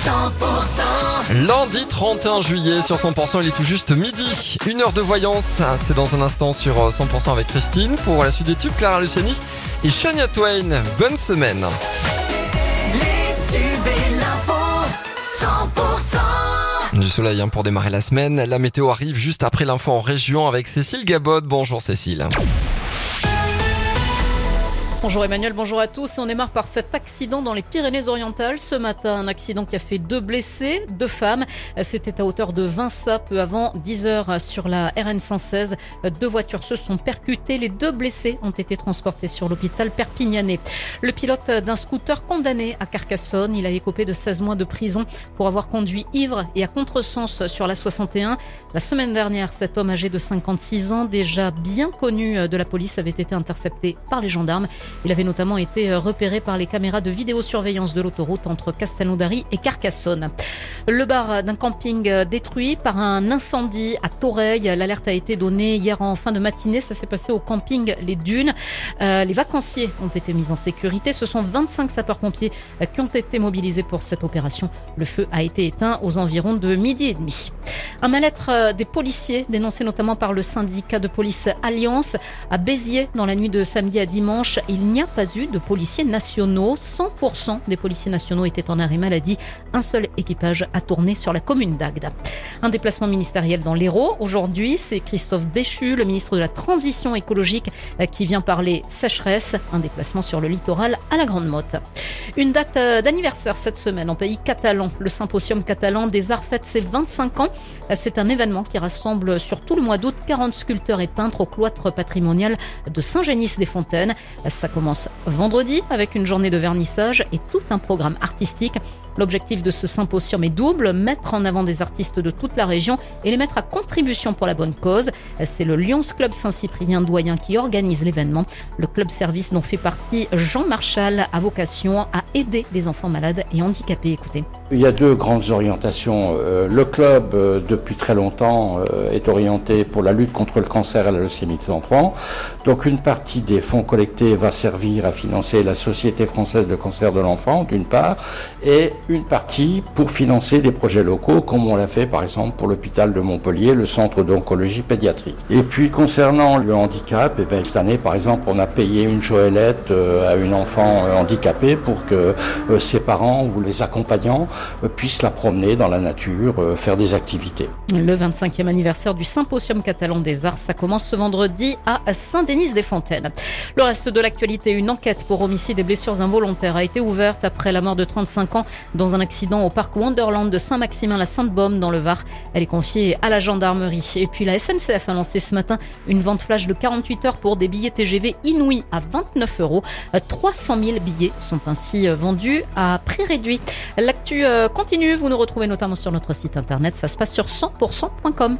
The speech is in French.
100% Lundi 31 juillet sur 100%, il est tout juste midi. Une heure de voyance, c'est dans un instant sur 100% avec Christine. Pour la suite des tubes, Clara Luciani et Shania Twain. Bonne semaine. Les tubes et l'info 100% Du soleil hein, pour démarrer la semaine. La météo arrive juste après l'info en région avec Cécile Gabod. Bonjour Cécile. Bonjour Emmanuel, bonjour à tous. On démarre par cet accident dans les Pyrénées-Orientales. Ce matin, un accident qui a fait deux blessés, deux femmes. C'était à hauteur de Vinça, peu avant 10 heures sur la RN 116. Deux voitures se sont percutées. Les deux blessés ont été transportés sur l'hôpital perpignanais. Le pilote d'un scooter condamné à Carcassonne, il a écopé de 16 mois de prison pour avoir conduit ivre et à contresens sur la 61. La semaine dernière, cet homme âgé de 56 ans, déjà bien connu de la police, avait été intercepté par les gendarmes. Il avait notamment été repéré par les caméras de vidéosurveillance de l'autoroute entre Castelnaudary et Carcassonne. Le bar d'un camping détruit par un incendie à Toreil. L'alerte a été donnée hier en fin de matinée. Ça s'est passé au camping Les Dunes. Euh, les vacanciers ont été mis en sécurité. Ce sont 25 sapeurs-pompiers qui ont été mobilisés pour cette opération. Le feu a été éteint aux environs de midi et demi. Un mal-être des policiers, dénoncé notamment par le syndicat de police Alliance à Béziers dans la nuit de samedi à dimanche. N'y a pas eu de policiers nationaux. 100% des policiers nationaux étaient en arrêt maladie. Un seul équipage a tourné sur la commune d'Agde. Un déplacement ministériel dans l'Hérault. Aujourd'hui, c'est Christophe Béchu, le ministre de la Transition écologique, qui vient parler sécheresse. Un déplacement sur le littoral à la Grande Motte. Une date d'anniversaire cette semaine en pays catalan. Le symposium catalan des arts ses 25 ans. C'est un événement qui rassemble sur tout le mois d'août 40 sculpteurs et peintres au cloître patrimonial de Saint-Génis-des-Fontaines. Commence vendredi avec une journée de vernissage et tout un programme artistique. L'objectif de ce symposium est double, mettre en avant des artistes de toute la région et les mettre à contribution pour la bonne cause. C'est le Lyons Club Saint-Cyprien Doyen qui organise l'événement. Le club service dont fait partie Jean Marchal a vocation à aider les enfants malades et handicapés. Écoutez. Il y a deux grandes orientations. Euh, Le club, euh, depuis très longtemps, euh, est orienté pour la lutte contre le cancer et la leucémie des enfants. Donc une partie des fonds collectés va servir à financer la Société française de cancer de l'enfant, d'une part, et une partie pour financer des projets locaux, comme on l'a fait par exemple pour l'hôpital de Montpellier, le centre d'oncologie pédiatrique. Et puis concernant le handicap, eh bien, cette année par exemple, on a payé une joëlette euh, à une enfant euh, handicapée pour que euh, ses parents ou les accompagnants puissent la promener dans la nature, faire des activités. Le 25e anniversaire du Symposium catalan des arts, ça commence ce vendredi à Saint-Denis-des-Fontaines. Le reste de l'actualité, une enquête pour homicide et blessures involontaires a été ouverte après la mort de 35 ans dans un accident au parc Wonderland de Saint-Maximin-la-Sainte-Baume dans le Var. Elle est confiée à la gendarmerie. Et puis la SNCF a lancé ce matin une vente flash de 48 heures pour des billets TGV inouïs à 29 euros. 300 000 billets sont ainsi vendus à prix réduit. L'actu euh, continue, vous nous retrouvez notamment sur notre site internet, ça se passe sur 100%.com.